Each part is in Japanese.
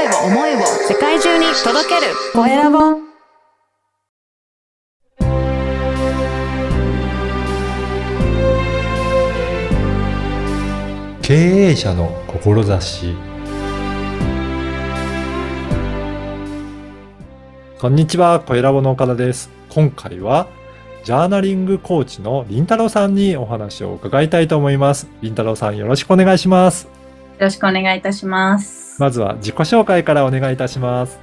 声を思いを世界中に届けるコエラボ経営者の志こんにちは、コエラボの岡田です。今回は、ジャーナリングコーチのりんたろーさんにお話を伺いたいと思います。りんたろーさん、よろしくお願いします。よろしくお願いいたします。まずは自己紹介からお願いいたします。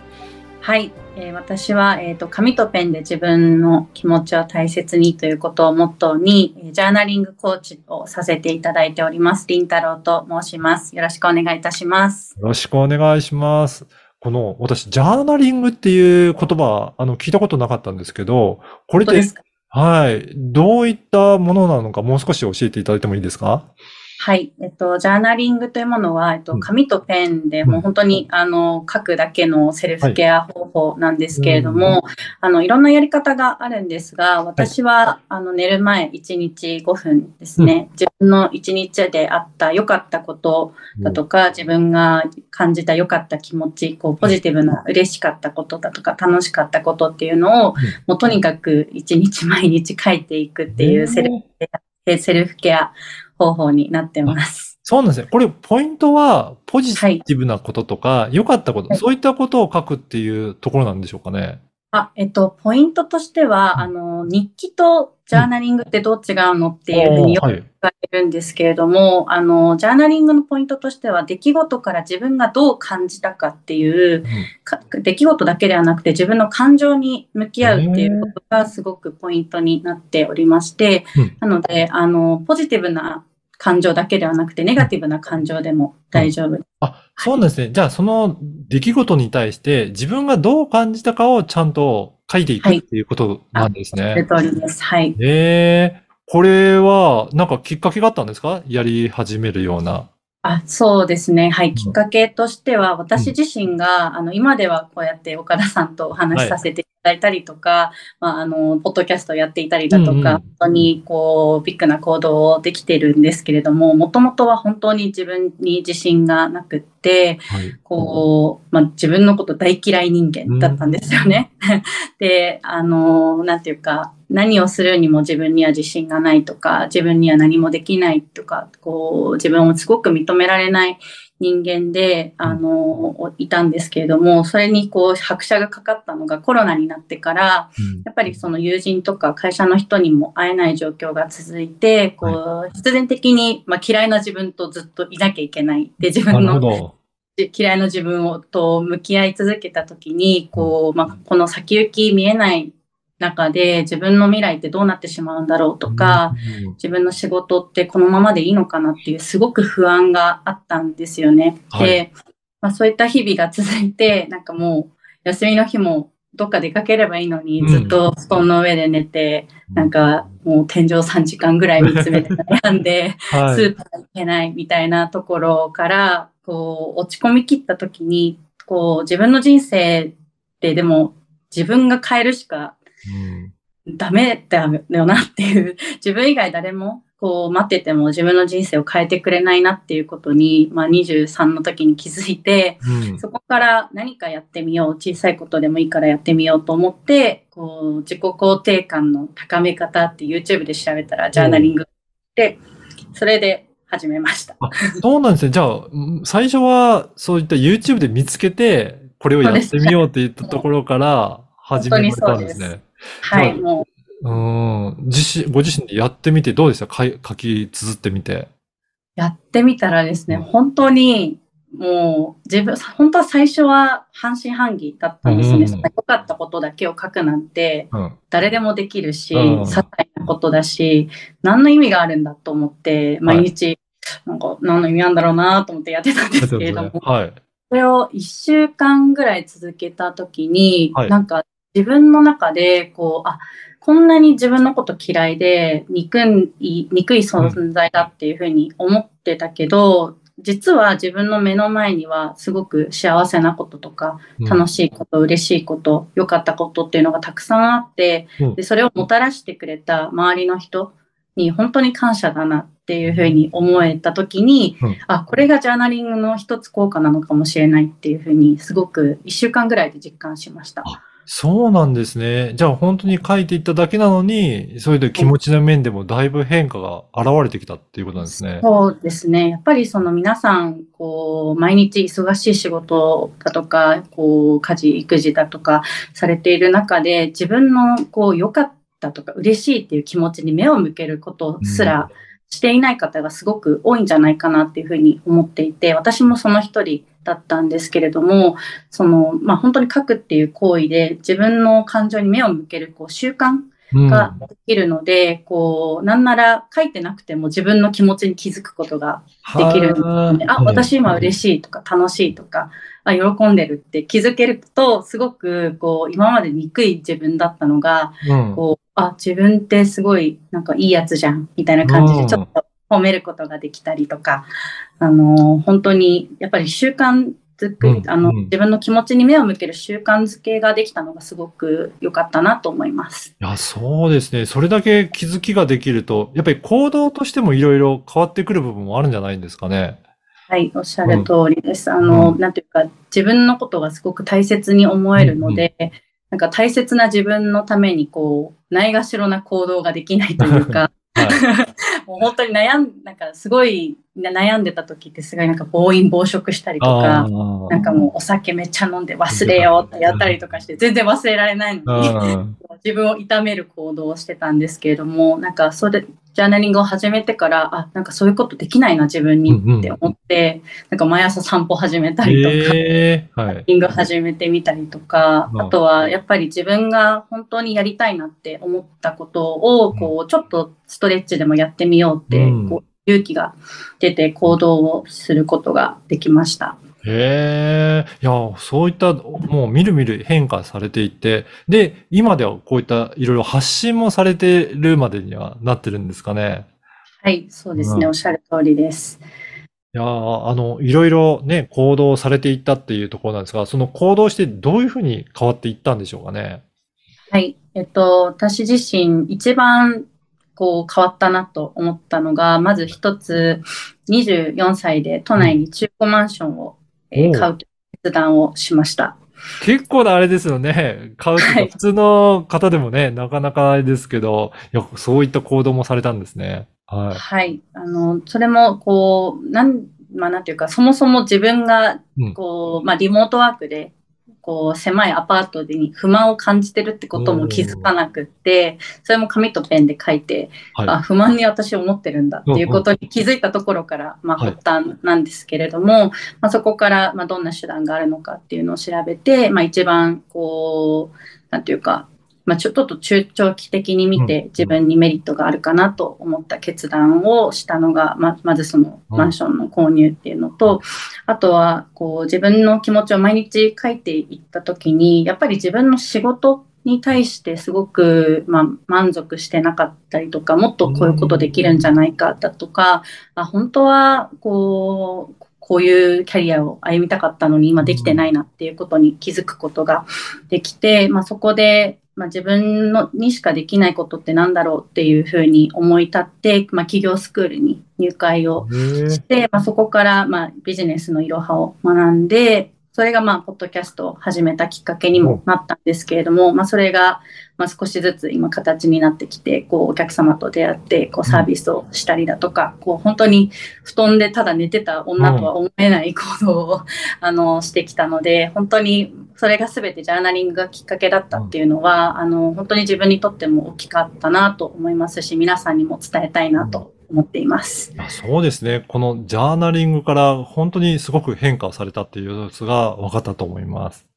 はい、えー私は、えーと紙とペンで自分の気持ちを大切にということをモットーに、えージャーナリングコーチをさせていただいております。りんたろうと申します。よろしくお願いいたします。よろしくお願いします。この、私、ジャーナリングっていう言葉、あの、聞いたことなかったんですけど、これってはい。どういったものなのか、もう少し教えていただいてもいいですか？はい、えっと、ジャーナリングというものは、えっと、うん。紙とペンでうん。もう本当に、あの、書くだけのセルフケア方法なんですけれどうんも、あの、いろんなやり方があるんですが、私は、あの、寝る前1日5分ですね、自分の1日であった良かったことだとか、自分が感じた良かった気持ち、こう、ポジティブな嬉しかったことだとか、楽しかったことっていうのを、もうとにかく1日毎日書いていくっていうセルフでセルフケア方法になってます。そうなんですね。これ、ポイントは、ポジティブなこととか、良かったこと、はいそういったことを書くっていうところなんでしょうかね。あ、えっと、ポイントとしては、あの、日記とジャーナリングってどう違うのっていうふうによくはい。聞かれるんですけれども、あの、ジャーナリングのポイントとしては、出来事から自分がどう感じたかっていう、か出来事だけではなくて自分の感情に向き合うっていうことがすごくポイントになっておりまして、うん。なので、あの、ポジティブな感情だけではなくて、ネガティブな感情でも大丈夫です。あ、そうなんですね。じゃあ、その出来事に対して、自分がどう感じたかをちゃんと書いていくはいっていうことなんですそのね。通りです。はい。ええこれは、なんかきっかけがあったんですか？やり始めるような。あ、そうですね。はい。んきっかけとしては、私自身が、あの、今ではこうやって岡田さんとお話しさせていただいたりとか、まあ、あの、ポッドキャストをやっていたりだとか、うんうん本当にこう、ビッグな行動をできてるんですけれども、もともとは本当に自分に自信がなくって、はい。こう、まあ、自分のこと大嫌い人間だったんですよね。で、あの、なんていうか、何をするにも自分には自信がないとか、自分には何もできないとか、こう、自分をすごく認められない人間で、あの、いたんですけれども、それにこう、拍車がかかったのがコロナになってから、うんやっぱりその友人とか会社の人にも会えない状況が続いて、こう、必然的に、まあ、嫌いな自分とずっといなきゃいけない。で、自な分の。嫌いな自分をと向き合い続けたときに、こう、まあ、この先行き見えない中で自分の未来ってどうなってしまうんだろうとか、うん、自分の仕事ってこのままでいいのかなっていうすごく不安があったんですよね。はいで、まあ、そういった日々が続いて、なんかもう休みの日もどっか出かければいいのに、うんずっと布団の上で寝て、なんかもう天井3時間ぐらい見つめて悩んで、はい。スーパーに行けないみたいなところから、こう、落ち込み切った時に、こう、自分の人生ってでも自分が変えるしかうんダメだよなっていう、自分以外誰も、こう、待ってても自分の人生を変えてくれないなっていうことに、まあ23の時に気づいて、うんそこから何かやってみよう、小さいことでもいいからやってみようと思って、こう、自己肯定感の高め方って YouTube で調べたら、ジャーナリングで、それで始めました。そうなんですね。じゃあ、うん最初はそういった YouTube で見つけて、これをやってみようって言ったところから始めたんですね。はい、はいもう、うん。自身、ご自身でやってみてどうでした？かい書き綴ってみて。やってみたらですね、うん本当に、もう、自分、本当は最初は半信半疑だったんですね。うんかったことだけを書くなんて、うん。誰でもできるし、うん些細なことだし、何の意味があるんだと思って、毎日、なんか、何の意味なんだろうなと思ってやってたんですけれども、はい。それを1週間ぐらい続けたときに、はいなんか自分の中で、こう、あ、こんなに自分のこと嫌いで、憎い、憎い存在だっていうふうに思ってたけど、実は自分の目の前にはすごく幸せなこととか、楽しいこと、嬉しいこと、良かったことっていうのがたくさんあって、うん。で、それをもたらしてくれた周りの人に本当に感謝だなっていうふうに思えた時に、うん。あ、これがジャーナリングの一つ効果なのかもしれないっていうふうに、すごく一週間ぐらいで実感しました。そうなんですね。じゃあ本当に書いていっただけなのに、そういう気持ちの面でもだいぶ変化が現れてきたっていうことなんですね。そうですね。やっぱりその皆さん、こう、毎日忙しい仕事だとか、こう、家事、育児だとかされている中で、自分の、こう、良かったとか、嬉しいっていう気持ちに目を向けることすらしていない方がすごく多いんじゃないかなっていうふうに思っていて、私もその一人だったんですけれども、その、まあ、本当に書くっていう行為で自分の感情に目を向ける、こう、習慣うん。ができるので、こう、なんなら書いてなくても自分の気持ちに気づくことができるので、あ、私今嬉しいとか楽しいとか、あ、喜んでるって気づけると、すごく、こう、今まで憎い自分だったのが、うん。こう、あ、自分ってすごい、なんかいいやつじゃん、みたいな感じうん。で、ちょっと褒めることができたりとか、あの、本当に、やっぱり習慣づくうんあの、うん自分の気持ちに目を向ける習慣づけができたのがすごく良かったなと思います。いや、そうですね。それだけ気づきができると、やっぱり行動としてもいろいろ変わってくる部分もあるんじゃないんですかね。はい、おっしゃる通りです。あの、うんなんていうか、自分のことがすごごく大切に思えるので、なんか大切な自分のために、こう、ないがしろな行動ができないというか、はい。もう本当に悩ん、なんかすごいな悩んでた時ってすごいなんか暴飲暴食したりとか、あなんかもうお酒めっちゃ飲んで忘れようってやったりとかして、全然忘れられないのに、あ。自分を痛める行動をしてたんですけれども、なんかそれ、ジャーナリングを始めてから、あ、なんかそういうことできないな、自分にって思って、なんか毎朝散歩始めたりとか、ええはい。リング始めてみたりとか、うんあとはやっぱり自分が本当にやりたいなって思ったことを、こう、ちょっとストレッチでもやってみようって、うんこう勇気が出て行動をすることができました。へえ、いや、そういった、もうみるみる変化されていって、で、今ではこういったいろいろ発信もされてるまでにはなってるんですかね？はい、そうですね、うんおっしゃる通りです。いやー、あの、いろいろね、行動されていったっていうところなんですが、その行動してどういうふうに変わっていったんでしょうかね？はい。えっと、私自身一番こう変わったなと思ったのが、まず一つ、24歳で都内に中古マンションを、えー買う決断をしました。結構なあれですよね。買う普通の方でもね、なかなかあれですけど、いや、そういった行動もされたんですね。はい。はい。あの、それも、こう、なん、まあ、なんていうか、そもそも自分がうん、こう、まあ、リモートワークで、こう、狭いアパートに不満を感じてるってことも気づかなくって、それも紙とペンで書いて、はい。あ、不満に私思ってるんだっていうことに気づいたところから、まあ、はい。発端なんですけれども、まあ、そこから、まあ、どんな手段があるのかっていうのを調べて、まあ、一番、こう、なんていうか、まあ、ちょっと中長期的に見うん。て自分にメリットがあるかなと思った決断をしたのが、ままずそのうん。マンションの購入っていうのと、あとはこう自分の気持ちを毎日書いていった時にやっぱり自分の仕事に対してすごく、まあ、満足してなかったりとかもっとこういうことできるんじゃないかだとか、あ本当はこうこういうキャリアを歩みたかったのに今できてないなっていうことに気づくことができて、まあ、そこで、まあ、自分のにしかできないことってなんだろうっていうふうに思い立って、まあ、企業スクールに入会をして、まあ、そこから、まあ、ビジネスのいろはを学んで、それが、まあ、ポッドキャストを始めたきっかけにもなったんですけれども、まあ、それが、まあ、少しずつ今形になってきて、こう、お客様と出会って、こう、サービスをしたりだとか、こう、本当に布団でただ寝てた女とは思えない行動を、あの、してきたので、本当に、それが全てジャーナリングがきっかけだったっていうのは、あの、本当に自分にとっても大きかったなと思いますし、皆さんにも伝えたいなと思っています。あそうですね。このジャーナリングから本当にすごく変化されたっていう様子が分かったと思います。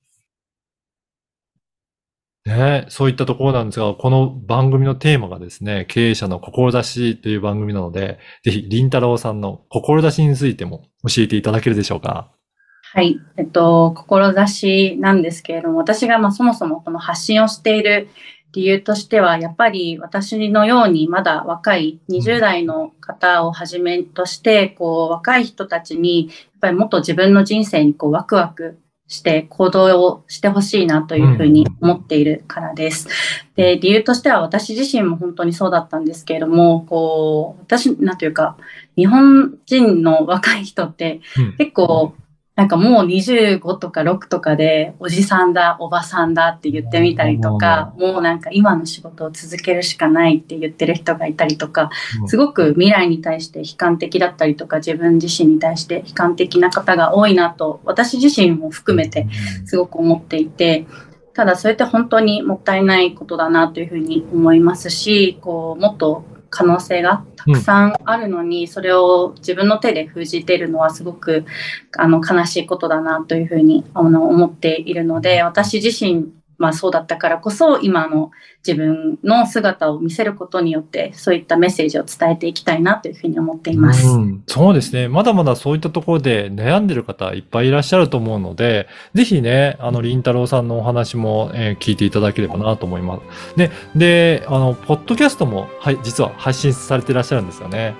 ねえ、そういったところなんですが、この番組のテーマがですね、経営者の志という番組なので、ぜひ、りんたろーさんの志についても教えていただけるでしょうか。はい。えっと、志なんですけれども、私がまあそもそもこの発信をしている理由としては、やっぱり私のようにまだ若い20代の方をはじめとして、こう、若い人たちに、やっぱりもっと自分の人生にこうワクワクして行動をしてほしいなというふうに思っているからです。で、理由としては私自身も本当にそうだったんですけれども、こう、私、なんていうか、日本人の若い人ってうん結構、なんかもう25とか6とかで、おじさんだ、おばさんだって言ってみたりとか、もうなんか今の仕事を続けるしかないって言ってる人がいたりとか、すごく未来に対して悲観的だったりとか、自分自身に対して悲観的な方が多いなと、私自身も含めてすごく思っていて、ただそれって本当にもったいないことだなというふうに思いますし、こう、もっと可能性がたくさんあるのに、それを自分の手で封じているのはすごくあの悲しいことだなというふうにあの思っているので、私自身、まあそうだったからこそ今の自分の姿を見せることによってそういったメッセージを伝えていきたいなというふうに思っています。うん、そうですね。まだまだそういったところで悩んでる方いっぱいいらっしゃると思うので、ぜひね、あの、りんたろうさんのお話も、えー聞いていただければなと思います。で、で、あの、ポッドキャストも、はい、実は配信されていらっしゃるんですよね。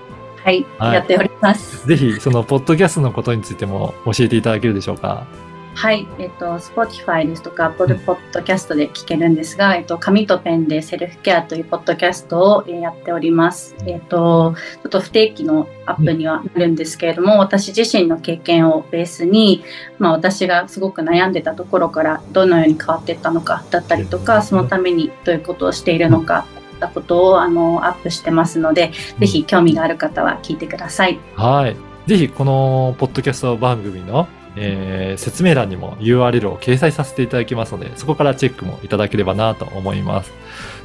はい、はいやっております。ぜひ、その、ポッドキャストのことについても教えていただけるでしょうか。はい、えっと、Spotify ですとか、Apple Podcast で聞けるんですが、えっと、紙とペンでセルフケアというポッドキャストをえーやっております。えっと、ちょっと不定期のアップにはなるんですけれども、私自身の経験をベースに、まあ私がすごく悩んでたところからどのように変わっていったのかだったりとか、そのためにどういうことをしているのか、ったことをあのアップしてますので、ぜひ興味がある方は聞いてください。はい。ぜひ、この、ポッドキャスト番組の、えー説明欄にも URL を掲載させていただきますので、そこからチェックもいただければなと思います。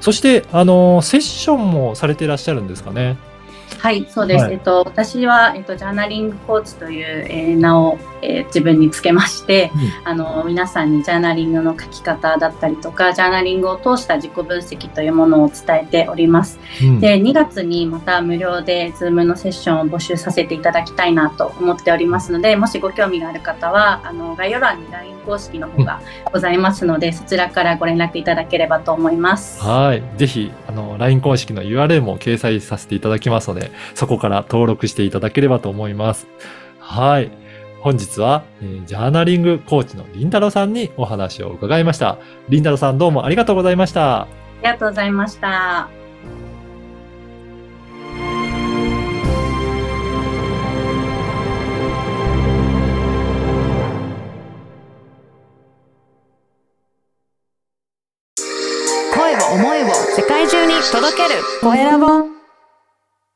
そして、あの、セッションもされていらっしゃるんですかね？はい、そうです。はいえっと、私は、えっと、ジャーナリングコーチという、えー名を、えー自分につけまして、あの、皆さんにジャーナリングの書き方だったりとか、ジャーナリングを通した自己分析というものを伝えております。うんで、2月にまた無料で Zoom のセッションを募集させていただきたいなと思っておりますので、もしご興味がある方は、あの、概要欄に LINE 公式の方がございますので、そちらからご連絡いただければと思います。はい。ぜひ、あの、LINE 公式の URL も掲載させていただきますので、そこから登録していただければと思います。はい。本日は、えージャーナリングコーチのりんたろさんにお話を伺いました。りんたろさんどうもありがとうございました。ありがとうございました。